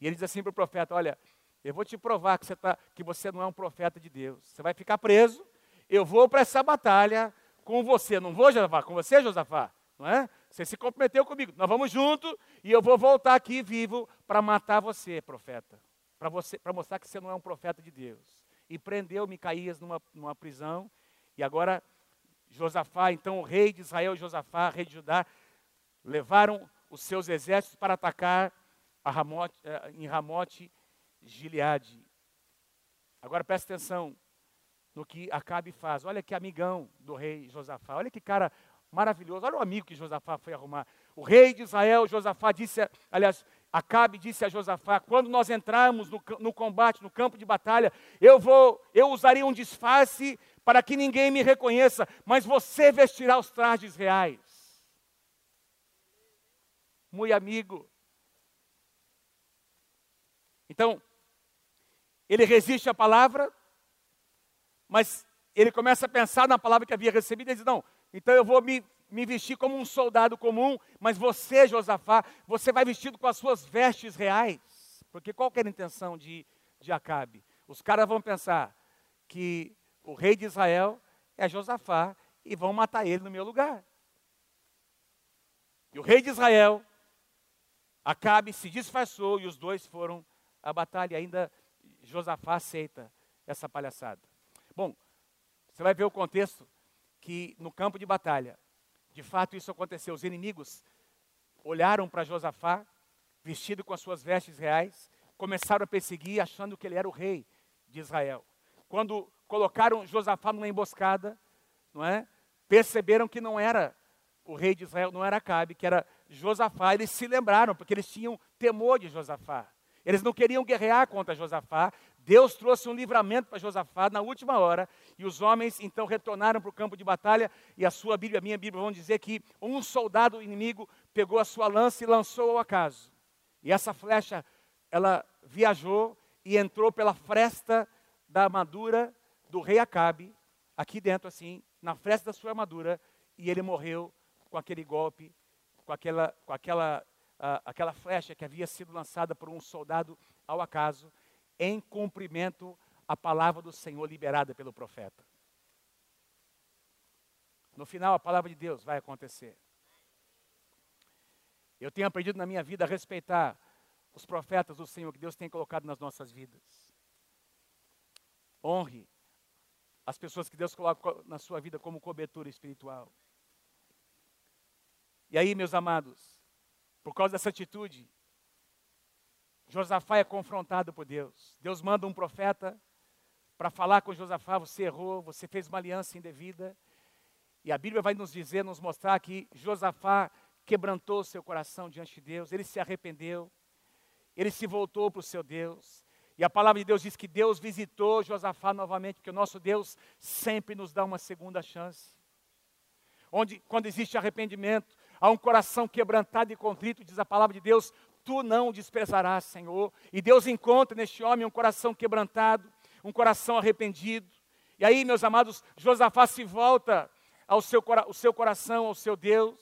E ele diz assim para o profeta: Olha, eu vou te provar que você, tá, que você não é um profeta de Deus. Você vai ficar preso, eu vou para essa batalha com você. Não vou, Josafá? Com você, Josafá? Não é? Você se comprometeu comigo. Nós vamos junto e eu vou voltar aqui vivo para matar você, profeta. Para mostrar que você não é um profeta de Deus. E prendeu Micaías numa, numa prisão. E agora Josafá, então o rei de Israel, Josafá, rei de Judá, levaram os seus exércitos para atacar Ramote, eh, em Ramote Gileade. Agora preste atenção no que Acabe faz. Olha que amigão do rei Josafá. Olha que cara maravilhoso. Olha o amigo que Josafá foi arrumar. O rei de Israel, Josafá, disse, aliás, Acabe disse a Josafá: quando nós entrarmos no, no, combate, no campo de batalha, eu vou, eu usaria um disfarce para que ninguém me reconheça, mas você vestirá os trajes reais muito amigo. Então, ele resiste à palavra, mas ele começa a pensar na palavra que havia recebido e diz: Não, então eu vou me, me vestir como um soldado comum, mas você, Josafá, você vai vestido com as suas vestes reais. Porque qual era a intenção de, de Acabe? Os caras vão pensar que o rei de Israel é Josafá e vão matar ele no meu lugar. E o rei de Israel Acabe se disfarçou e os dois foram à batalha. Ainda Josafá aceita essa palhaçada. Bom, você vai ver o contexto que no campo de batalha, de fato isso aconteceu. Os inimigos olharam para Josafá, vestido com as suas vestes reais, começaram a perseguir, achando que ele era o rei de Israel. Quando colocaram Josafá numa emboscada, não é? Perceberam que não era o rei de Israel, não era Acabe, que era Josafá. Eles se lembraram, porque eles tinham temor de Josafá. Eles não queriam guerrear contra Josafá. Deus trouxe um livramento para Josafá na última hora, e os homens então retornaram para o campo de batalha, e a sua Bíblia, a minha Bíblia, vão dizer que um soldado inimigo pegou a sua lança e lançou ao acaso. E essa flecha, ela viajou e entrou pela fresta da armadura do rei Acabe, aqui dentro assim, na fresta da sua armadura, e ele morreu com aquele golpe, com aquela, com aquela, uh, aquela flecha que havia sido lançada por um soldado ao acaso, em cumprimento à palavra do Senhor liberada pelo profeta. No final, a palavra de Deus vai acontecer. Eu tenho aprendido na minha vida a respeitar os profetas do Senhor que Deus tem colocado nas nossas vidas. Honre as pessoas que Deus coloca na sua vida como cobertura espiritual. E aí, meus amados, por causa dessa atitude, Josafá é confrontado por Deus. Deus manda um profeta para falar com Josafá: você errou, você fez uma aliança indevida. E a Bíblia vai nos dizer, nos mostrar que Josafá quebrantou seu coração diante de Deus, ele se arrependeu, ele se voltou para o seu Deus. E a palavra de Deus diz que Deus visitou Josafá novamente, porque o nosso Deus sempre nos dá uma segunda chance. Onde, quando existe arrependimento, há um coração quebrantado e contrito, diz a palavra de Deus, tu não desprezarás, Senhor. E Deus encontra neste homem um coração quebrantado, um coração arrependido. E aí, meus amados, Josafá se volta ao seu, ao seu coração, ao seu Deus.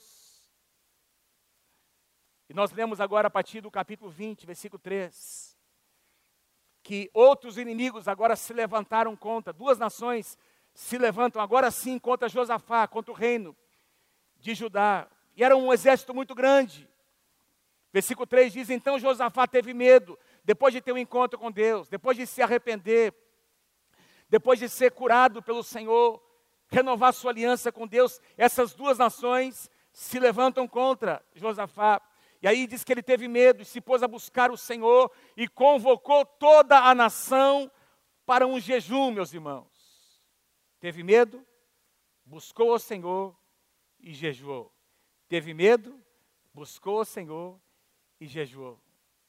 E nós lemos agora a partir do capítulo 20, versículo 3, que outros inimigos agora se levantaram contra, duas nações se levantam agora sim contra Josafá, contra o reino de Judá. E era um exército muito grande. Versículo 3 diz: Então Josafá teve medo, depois de ter um encontro com Deus, depois de se arrepender, depois de ser curado pelo Senhor, renovar sua aliança com Deus, essas duas nações se levantam contra Josafá. E aí diz que ele teve medo e se pôs a buscar o Senhor e convocou toda a nação para um jejum, meus irmãos. Teve medo, buscou o Senhor e jejuou. Teve medo, buscou o Senhor e jejuou.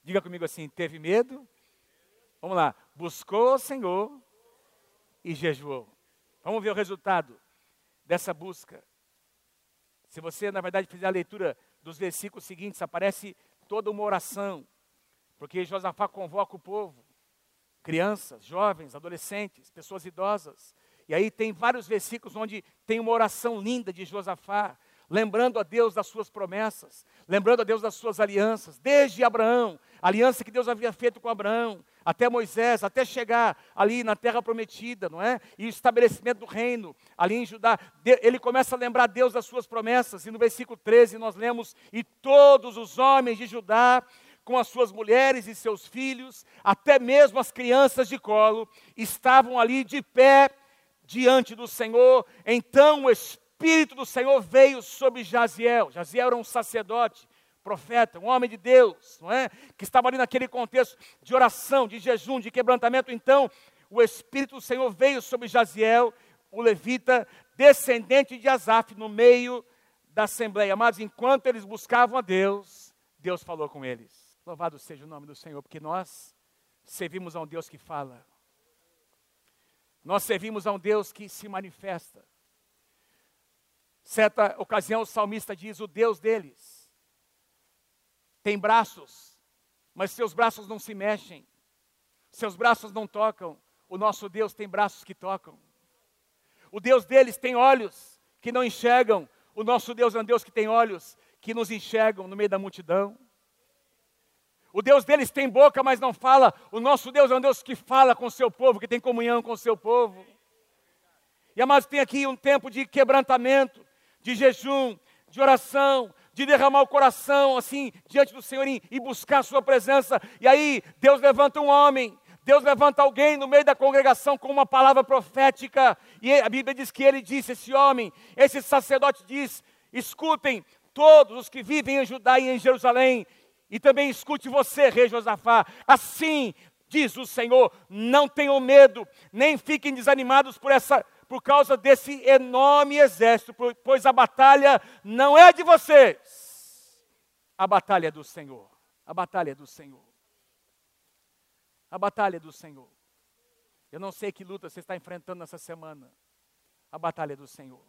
Diga comigo assim: teve medo? Vamos lá. Buscou o Senhor e jejuou. Vamos ver o resultado dessa busca. Se você, na verdade, fizer a leitura dos versículos seguintes, aparece toda uma oração, porque Josafá convoca o povo, crianças, jovens, adolescentes, pessoas idosas. E aí tem vários versículos onde tem uma oração linda de Josafá, lembrando a Deus das suas promessas, lembrando a Deus das suas alianças, desde Abraão, aliança que Deus havia feito com Abraão, até Moisés, até chegar ali na terra prometida, não é? E o estabelecimento do reino ali em Judá. Ele começa a lembrar a Deus das suas promessas, e no versículo 13 nós lemos: E todos os homens de Judá com as suas mulheres e seus filhos, até mesmo as crianças de colo, estavam ali de pé diante do Senhor. Então o Espírito Espírito do Senhor veio sobre Jaziel. Jaziel era um sacerdote, profeta, um homem de Deus, não é? Que estava ali naquele contexto de oração, de jejum, de quebrantamento. Então, o Espírito do Senhor veio sobre Jaziel, o levita, descendente de Asaf, no meio da assembleia. Mas enquanto eles buscavam a Deus, Deus falou com eles. Louvado seja o nome do Senhor, porque nós servimos a um Deus que fala. Nós servimos a um Deus que se manifesta. Certa ocasião, o salmista diz: O Deus deles tem braços, mas seus braços não se mexem, seus braços não tocam. O nosso Deus tem braços que tocam. O Deus deles tem olhos que não enxergam. O nosso Deus é um Deus que tem olhos que nos enxergam no meio da multidão. O Deus deles tem boca, mas não fala. O nosso Deus é um Deus que fala com o seu povo, que tem comunhão com o seu povo. E amados, tem aqui um tempo de quebrantamento, de jejum, de oração, de derramar o coração assim diante do Senhor e, buscar a sua presença. E aí Deus levanta um homem, Deus levanta alguém no meio da congregação com uma palavra profética, e a Bíblia diz que ele disse: esse homem, esse sacerdote diz: escutem todos os que vivem em Judá e em Jerusalém, e também escute você, rei Josafá. Assim diz o Senhor: não tenham medo, nem fiquem desanimados por essa por causa desse enorme exército, pois a batalha não é de vocês. A batalha é do Senhor. A batalha é do Senhor a batalha do Senhor. Eu não sei que luta você está enfrentando nessa semana. A batalha do Senhor.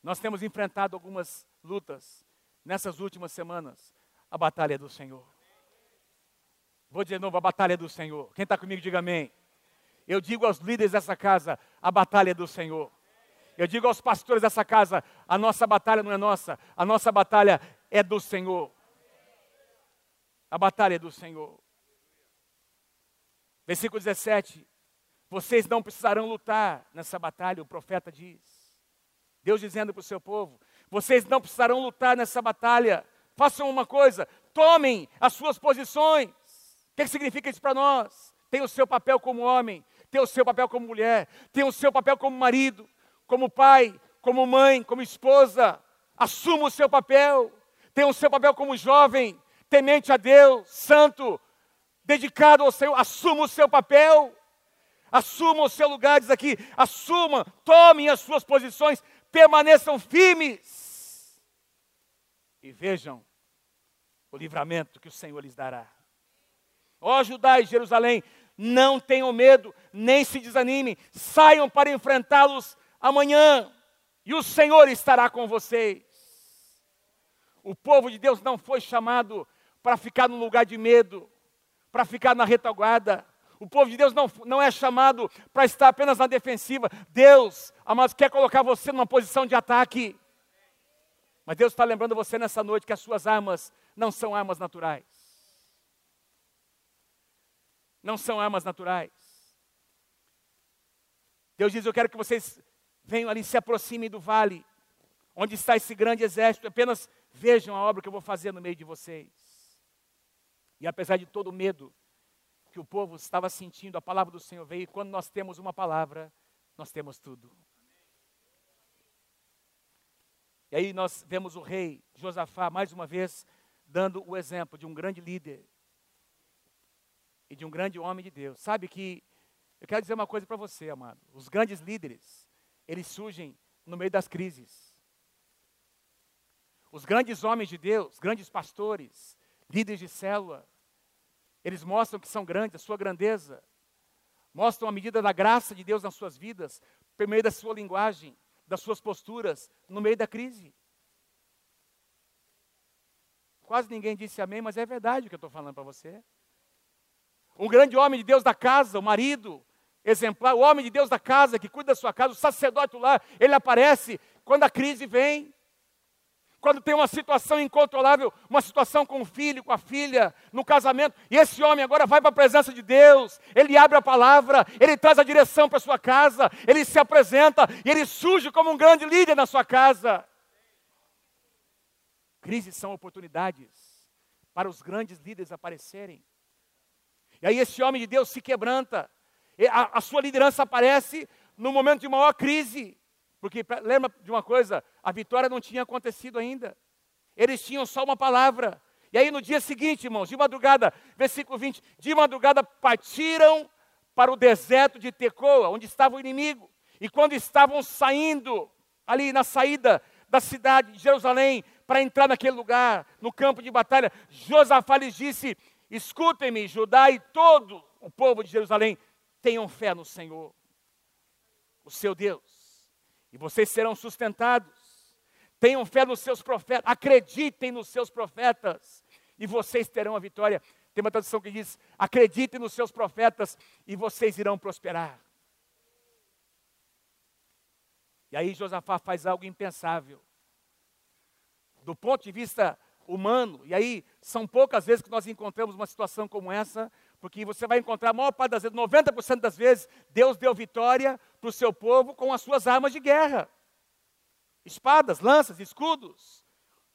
Nós temos enfrentado algumas lutas nessas últimas semanas. A batalha do Senhor. Vou dizer de novo, a batalha do Senhor. Quem está comigo, diga amém. Eu digo aos líderes dessa casa, a batalha do Senhor. Eu digo aos pastores dessa casa, a nossa batalha não é nossa, a nossa batalha é do Senhor. A batalha é do Senhor. Versículo 17: Vocês não precisarão lutar nessa batalha, o profeta diz. Deus dizendo para o seu povo: Vocês não precisarão lutar nessa batalha. Façam uma coisa, tomem as suas posições. O que significa isso para nós? Tem o seu papel como homem, tem o seu papel como mulher, tem o seu papel como marido, como pai, como mãe, como esposa. Assuma o seu papel. Tem o seu papel como jovem, temente a Deus, santo, dedicado ao Senhor, assuma o seu papel, assuma o seu lugar, diz aqui, assuma, tomem as suas posições, permaneçam firmes e vejam o livramento que o Senhor lhes dará. Ó Judá e Jerusalém, não tenham medo, nem se desanimem, saiam para enfrentá-los amanhã, e o Senhor estará com vocês. O povo de Deus não foi chamado para ficar num lugar de medo, para ficar na retaguarda. O povo de Deus não, não é chamado para estar apenas na defensiva. Deus, amados, quer colocar você numa posição de ataque. Mas Deus está lembrando você nessa noite que as suas armas não são armas naturais. Não são armas naturais. Deus diz: Eu quero que vocês venham ali, se aproximem do vale, onde está esse grande exército, apenas vejam a obra que eu vou fazer no meio de vocês. E apesar de todo o medo que o povo estava sentindo, a palavra do Senhor veio. E quando nós temos uma palavra, nós temos tudo. E aí nós vemos o rei Josafá, mais uma vez, dando o exemplo de um grande líder e de um grande homem de Deus. Sabe que, eu quero dizer uma coisa para você, amado. Os grandes líderes, eles surgem no meio das crises. Os grandes homens de Deus, grandes pastores, líderes de célula, eles mostram que são grandes, a sua grandeza. Mostram a medida da graça de Deus nas suas vidas, por meio da sua linguagem, das suas posturas, no meio da crise. Quase ninguém disse amém, mas é verdade o que eu estou falando para você. Um grande homem de Deus da casa, o marido exemplar, o homem de Deus da casa, que cuida da sua casa, o sacerdote lá, ele aparece quando a crise vem quando tem uma situação incontrolável, uma situação com o filho, com a filha, no casamento, e esse homem agora vai para a presença de Deus, ele abre a palavra, ele traz a direção para sua casa, ele se apresenta e ele surge como um grande líder na sua casa. Crises são oportunidades para os grandes líderes aparecerem. E aí esse homem de Deus se quebranta, a, a sua liderança aparece no momento de maior crise. Porque lembra de uma coisa, a vitória não tinha acontecido ainda. Eles tinham só uma palavra. E aí no dia seguinte, irmãos, de madrugada, versículo 20, de madrugada partiram para o deserto de Tecoa, onde estava o inimigo. E quando estavam saindo, ali na saída da cidade de Jerusalém, para entrar naquele lugar, no campo de batalha, Josafá lhes disse: Escutem-me, Judá e todo o povo de Jerusalém, tenham fé no Senhor, o seu Deus e vocês serão sustentados. Tenham fé nos seus profetas, acreditem nos seus profetas, e vocês terão a vitória. Tem uma tradução que diz: acreditem nos seus profetas, e vocês irão prosperar. E aí Josafá faz algo impensável. Do ponto de vista humano, e aí são poucas vezes que nós encontramos uma situação como essa, porque você vai encontrar a maior parte das vezes, 90% das vezes, Deus deu vitória para o seu povo com as suas armas de guerra. Espadas, lanças, escudos.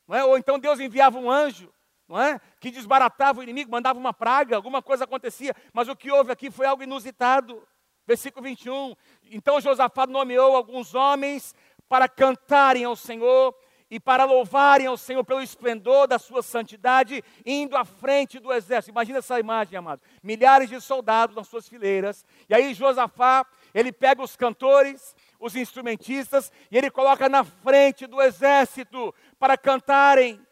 É? Ou então Deus enviava um anjo não é? Que desbaratava o inimigo, mandava uma praga, alguma coisa acontecia, mas o que houve aqui foi algo inusitado. Versículo 21. Então Josafá nomeou alguns homens para cantarem ao Senhor e para louvarem ao Senhor pelo esplendor da sua santidade, indo à frente do exército. Imagina essa imagem, amados. Milhares de soldados nas suas fileiras. E aí Josafá, ele pega os cantores, os instrumentistas, e ele coloca na frente do exército para cantarem.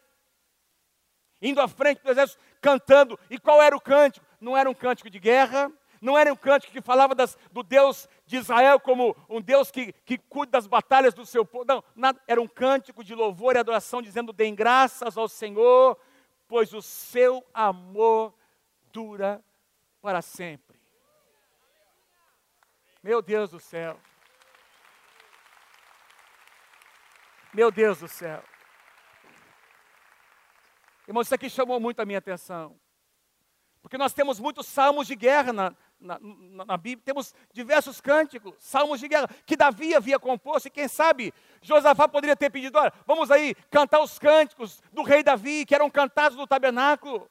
Indo à frente do exército, cantando. E qual era o cântico? Não era um cântico de guerra, não era um cântico que falava das, do Deus de Israel como um Deus que, que cuida das batalhas do seu povo. Não, nada, era um cântico de louvor e adoração, dizendo: Deem graças ao Senhor, pois o seu amor dura para sempre. Meu Deus do céu. Meu Deus do céu. Irmão, isso aqui chamou muito a minha atenção. Porque nós temos muitos salmos de guerra na, na, na, na, Bíblia, temos diversos cânticos, salmos de guerra, que Davi havia composto, e quem sabe Josafá poderia ter pedido: olha, vamos aí cantar os cânticos do rei Davi, que eram cantados no tabernáculo.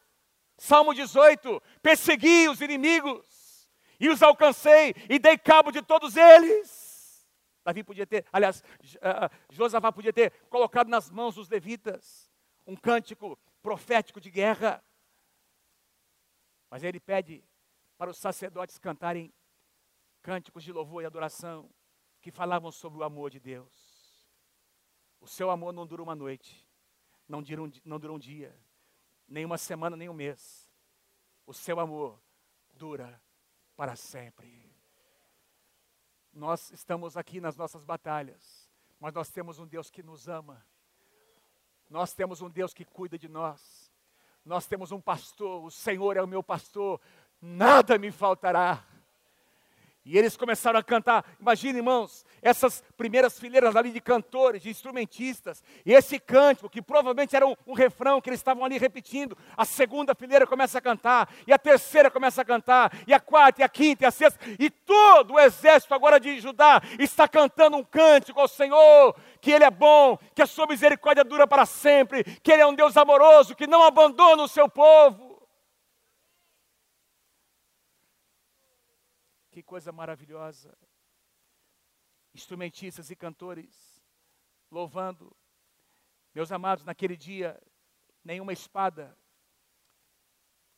Salmo 18: Persegui os inimigos, e os alcancei, e dei cabo de todos eles. Davi podia ter, aliás, uh, Josafá podia ter colocado nas mãos dos levitas um cântico profético de guerra. Mas ele pede para os sacerdotes cantarem cânticos de louvor e adoração que falavam sobre o amor de Deus. O seu amor não dura uma noite, não dura um, não dura um dia, nem uma semana, nem um mês. O seu amor dura para sempre. Nós estamos aqui nas nossas batalhas, mas nós temos um Deus que nos ama. Nós temos um Deus que cuida de nós. Nós temos um pastor, o Senhor é o meu pastor, nada me faltará. E eles começaram a cantar. Imagine, irmãos, essas primeiras fileiras ali de cantores, de instrumentistas, e esse cântico, que provavelmente era um, um, refrão que eles estavam ali repetindo. A segunda fileira começa a cantar, e a terceira começa a cantar, e a quarta, e a quinta, e a sexta, e todo o exército agora de Judá está cantando um cântico ao Senhor, que Ele é bom, que a sua misericórdia dura para sempre, que Ele é um Deus amoroso, que não abandona o seu povo. Que coisa maravilhosa. Instrumentistas e cantores louvando. Meus amados, naquele dia, nenhuma espada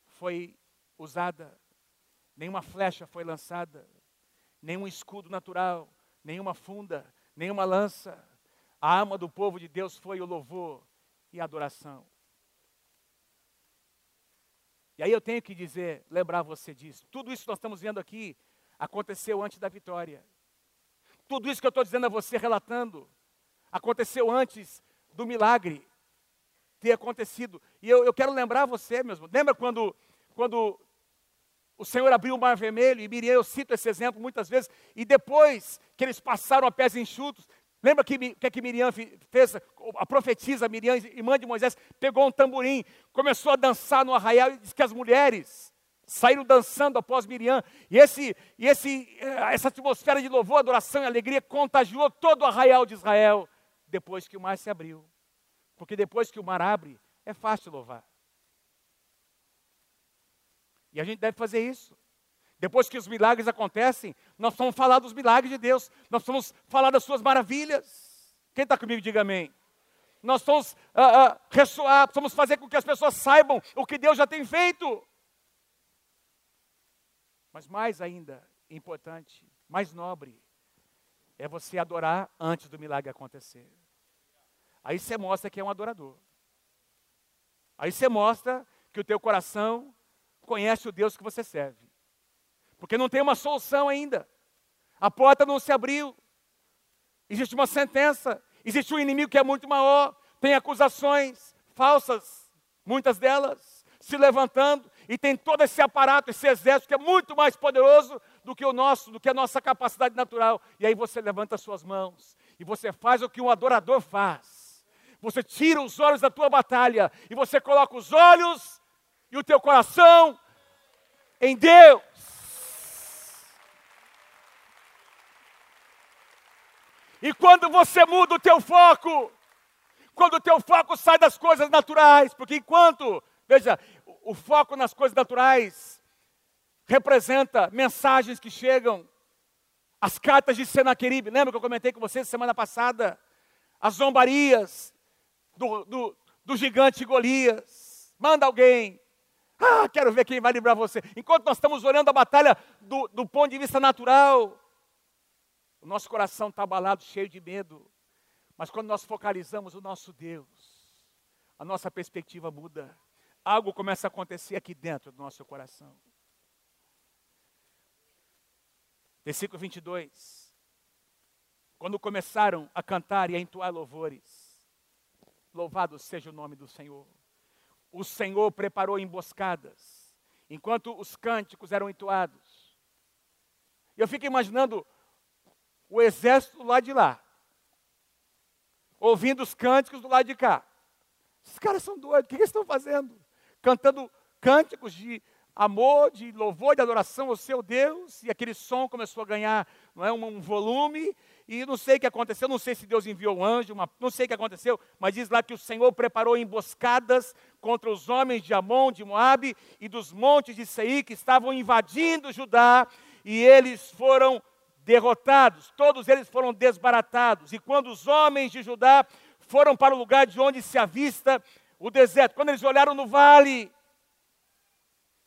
foi usada, nenhuma flecha foi lançada, nenhum escudo natural, nenhuma funda, nenhuma lança. A arma do povo de Deus foi o louvor e a adoração. E aí eu tenho que dizer, lembrar você disso. Tudo isso que nós estamos vendo aqui aconteceu antes da vitória. Tudo isso que eu estou dizendo a você, relatando, aconteceu antes do milagre ter acontecido. E eu, eu quero lembrar você mesmo. Lembra quando, quando o Senhor abriu o mar vermelho, e Miriam, eu cito esse exemplo muitas vezes, e depois que eles passaram a pés enxutos, lembra que, que, é que Miriam fez? A profetisa Miriam, irmã de Moisés, pegou um tamborim, começou a dançar no arraial e disse que as mulheres saíram dançando após Miriam. E, esse, e esse, eh, essa atmosfera de louvor, adoração e alegria contagiou todo o arraial de Israel depois que o mar se abriu. Porque depois que o mar abre, é fácil louvar. E a gente deve fazer isso. Depois que os milagres acontecem, nós vamos falar dos milagres de Deus, nós vamos falar das suas maravilhas. Quem está comigo, diga amém. Nós vamos uh, uh, ressoar, vamos fazer com que as pessoas saibam o que Deus já tem feito. Mas mais ainda importante, mais nobre, é você adorar antes do milagre acontecer. Aí você mostra que é um adorador. Aí você mostra que o teu coração conhece o Deus que você serve. Porque não tem uma solução ainda. A porta não se abriu. Existe uma sentença. Existe um inimigo que é muito maior. Tem acusações falsas, muitas delas, se levantando e tem todo esse aparato, esse exército que é muito mais poderoso do que o nosso, do que a nossa capacidade natural. E aí você levanta as suas mãos e você faz o que um adorador faz. Você tira os olhos da tua batalha e você coloca os olhos e o teu coração em Deus. E quando você muda o teu foco, quando o teu foco sai das coisas naturais, porque enquanto Veja, o, foco nas coisas naturais representa mensagens que chegam, as cartas de Senaqueribe, lembra que eu comentei com vocês semana passada? As zombarias do, do, do gigante Golias. Manda alguém. Ah, quero ver quem vai livrar você. Enquanto nós estamos olhando a batalha do, do ponto de vista natural, o nosso coração está abalado, cheio de medo. Mas quando nós focalizamos o nosso Deus, a nossa perspectiva muda. Algo começa a acontecer aqui dentro do nosso coração. Versículo 22. Quando começaram a cantar e a entoar louvores, louvado seja o nome do Senhor. O Senhor preparou emboscadas, enquanto os cânticos eram entoados. Eu fico imaginando o exército lá de lá, ouvindo os cânticos do lado de cá. Esses caras são doidos, o que eles estão fazendo? Cantando cânticos de amor, de louvor, de adoração ao seu Deus, e aquele som começou a ganhar não é, um, volume, e não sei o que aconteceu, não sei se Deus enviou um anjo, uma, não sei o que aconteceu, mas diz lá que o Senhor preparou emboscadas contra os homens de Amon, de Moabe e dos montes de Seir que estavam invadindo Judá, e eles foram derrotados, todos eles foram desbaratados, e quando os homens de Judá foram para o lugar de onde se avista o deserto, quando eles olharam no vale,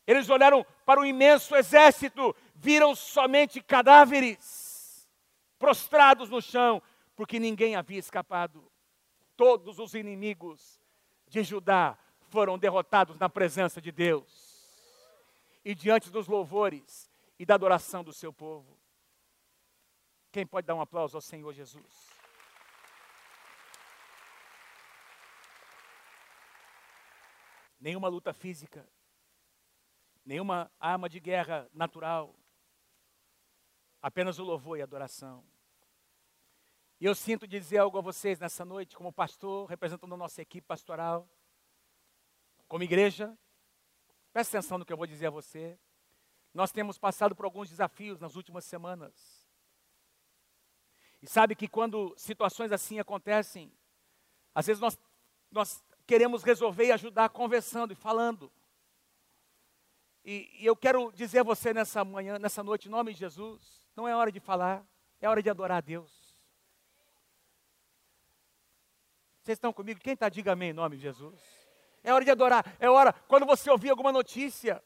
eles olharam para o imenso exército, viram somente cadáveres prostrados no chão, porque ninguém havia escapado. Todos os inimigos de Judá foram derrotados na presença de Deus e diante dos louvores e da adoração do seu povo. Quem pode dar um aplauso ao Senhor Jesus? Nenhuma luta física nenhuma arma de guerra natural, apenas o louvor e a adoração. E eu sinto dizer algo a vocês nessa noite, como pastor, representando a nossa equipe pastoral, como igreja. Presta atenção no que eu vou dizer a você. Nós temos passado por alguns desafios nas últimas semanas. E sabe que quando situações assim acontecem, às vezes nós, nós queremos resolver e ajudar conversando e falando. E, e, eu quero dizer a você nessa manhã, nessa noite, em nome de Jesus, não é hora de falar, é hora de adorar a Deus. Vocês estão comigo? Quem está, diga amém em nome de Jesus. É hora de adorar, é hora, quando você ouvir alguma notícia,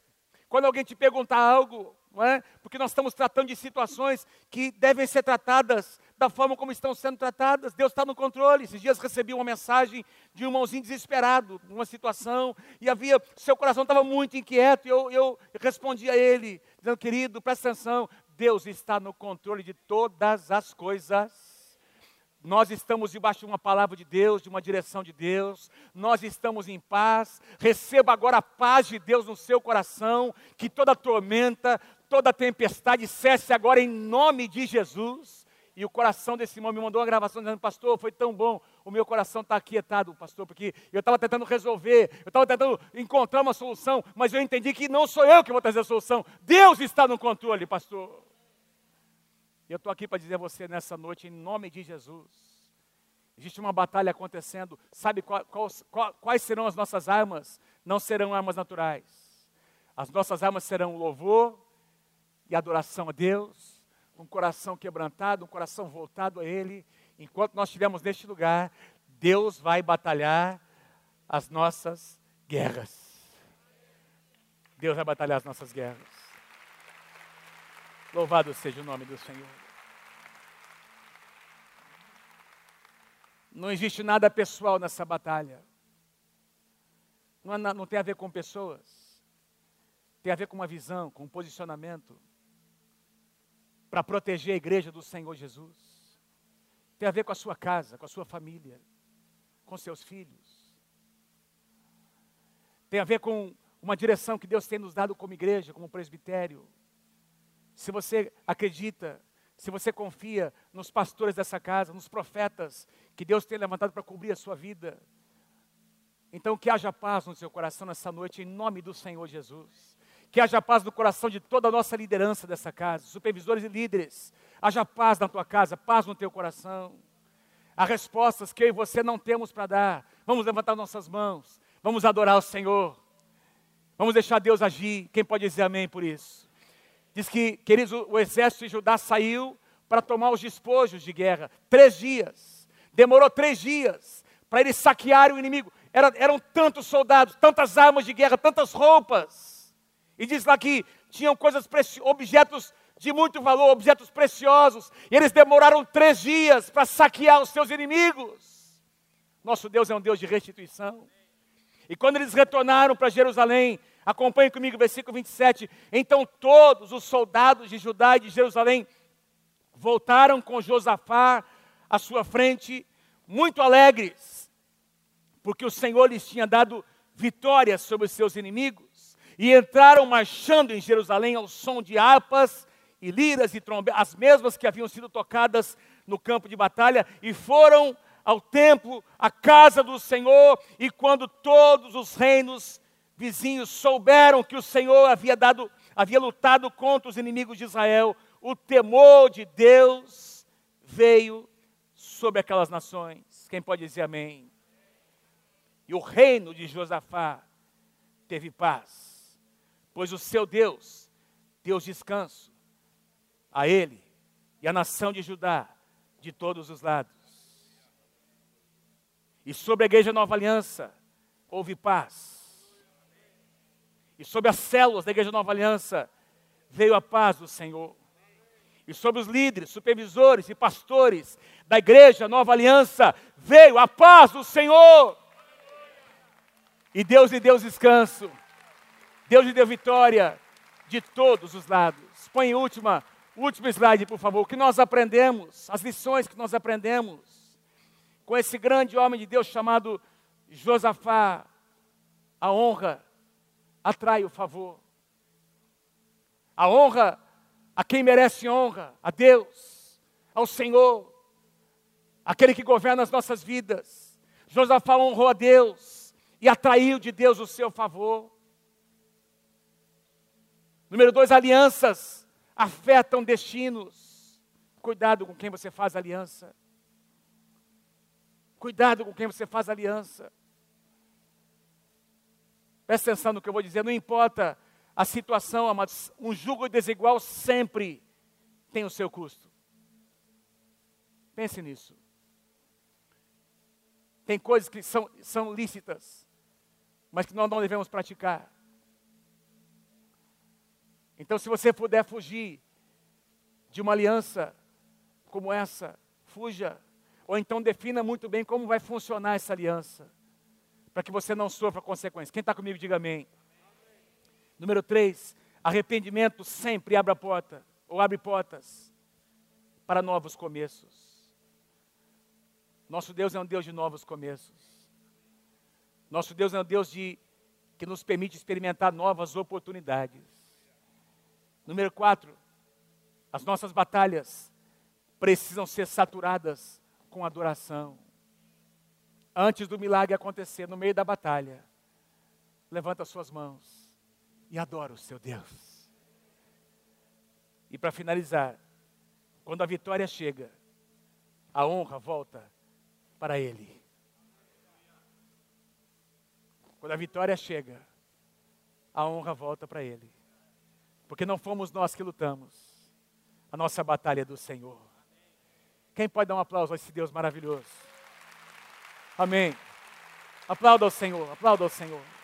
quando alguém te perguntar algo, não é? Porque nós estamos tratando de situações que devem ser tratadas da forma como estão sendo tratadas. Deus está no controle. Esses dias recebi uma mensagem de um irmãozinho desesperado, numa situação, e havia, seu coração estava muito inquieto, e eu, eu respondi a ele, dizendo, querido, presta atenção, Deus está no controle de todas as coisas. Nós estamos debaixo de uma palavra de Deus, de uma direção de Deus, nós estamos em paz. Receba agora a paz de Deus no seu coração, que toda tormenta, toda tempestade cesse agora em nome de Jesus. E o coração desse irmão me mandou uma gravação dizendo, pastor, foi tão bom, o meu coração está aquietado, pastor, porque eu estava tentando resolver, eu estava tentando encontrar uma solução, mas eu entendi que não sou eu que vou trazer a solução, Deus está no controle, pastor. E eu estou aqui para dizer a você nessa noite, em nome de Jesus, existe uma batalha acontecendo, sabe qual, qual, quais serão as nossas armas? Não serão armas naturais, as nossas armas serão louvor, e adoração a Deus, um coração quebrantado, um coração voltado a Ele. Enquanto nós estivermos neste lugar, Deus vai batalhar as nossas guerras. Deus vai batalhar as nossas guerras. Louvado seja o nome do Senhor. Não existe nada pessoal nessa batalha. Não, não tem a ver com pessoas. Tem a ver com uma visão, com um posicionamento para proteger a igreja do Senhor Jesus. Tem a ver com a sua casa, com a sua família, com seus filhos. Tem a ver com uma direção que Deus tem nos dado como igreja, como presbitério. Se você acredita, se você confia nos pastores dessa casa, nos profetas que Deus tem levantado para cobrir a sua vida, então que haja paz no seu coração nessa noite, em nome do Senhor Jesus. Que haja paz no coração de toda a nossa liderança dessa casa, supervisores e líderes. Haja paz na tua casa, paz no teu coração. Há respostas que eu e você não temos para dar. Vamos levantar nossas mãos, vamos adorar o Senhor. Vamos deixar Deus agir. Quem pode dizer amém por isso? Diz que, queridos, o exército de Judá saiu para tomar os despojos de guerra. Três dias. Demorou três dias para eles saquearem o inimigo. Era, eram tantos soldados, tantas armas de guerra, tantas roupas. E diz lá que tinham coisas, objetos de muito valor, objetos preciosos. E eles demoraram três dias para saquear os seus inimigos. Nosso Deus é um Deus de restituição. E quando eles retornaram para Jerusalém, acompanhe comigo versículo 27. Então todos os soldados de Judá e de Jerusalém voltaram com Josafá à sua frente, muito alegres, porque o Senhor lhes tinha dado vitória sobre os seus inimigos, e entraram marchando em Jerusalém ao som de harpas e liras e trombetas, as mesmas que haviam sido tocadas no campo de batalha, e foram ao templo, à casa do Senhor, e quando todos os reinos vizinhos souberam que o Senhor havia dado, havia lutado contra os inimigos de Israel, o temor de Deus veio sobre aquelas nações. Quem pode dizer amém? E o reino de Josafá teve paz, pois o seu Deus deu descanso a ele e a nação de Judá de todos os lados. E sobre a igreja Nova Aliança houve paz. E sobre as células da igreja Nova Aliança veio a paz do Senhor e sobre os líderes, supervisores e pastores da igreja Nova Aliança, veio a paz do Senhor. E Deus lhe deu descanso, Deus lhe deu vitória de todos os lados. Põe última, último slide, por favor. O que nós aprendemos, as lições que nós aprendemos com esse grande homem de Deus chamado Josafá. A honra atrai o favor. A honra a quem merece honra, a Deus, ao Senhor, aquele que governa as nossas vidas. Josafá honrou a Deus e atraiu de Deus o seu favor. Número dois, alianças afetam destinos. Cuidado com quem você faz aliança. Cuidado com quem você faz aliança. Presta atenção no que eu vou dizer, não importa a situação, um jugo desigual sempre tem o seu custo. Pense nisso. Tem coisas que são, são lícitas, mas que nós não devemos praticar. Então, se você puder fugir de uma aliança como essa, fuja. Ou então defina muito bem como vai funcionar essa aliança, para que você não sofra consequências. Quem está comigo, diga amém. Número três, arrependimento sempre abre a porta, ou abre portas para novos começos. Nosso Deus é um Deus de novos começos. Nosso Deus é um Deus de, que nos permite experimentar novas oportunidades. Número quatro, as nossas batalhas precisam ser saturadas com adoração. Antes do milagre acontecer, no meio da batalha, levanta suas mãos e adora o seu Deus. E para finalizar, quando a vitória chega, a honra volta para Ele. Quando a vitória chega, a honra volta para Ele. Porque não fomos nós que lutamos, a nossa batalha é do Senhor. Quem pode dar um aplauso a esse Deus maravilhoso? Amém. Aplauda ao Senhor, aplauda ao Senhor.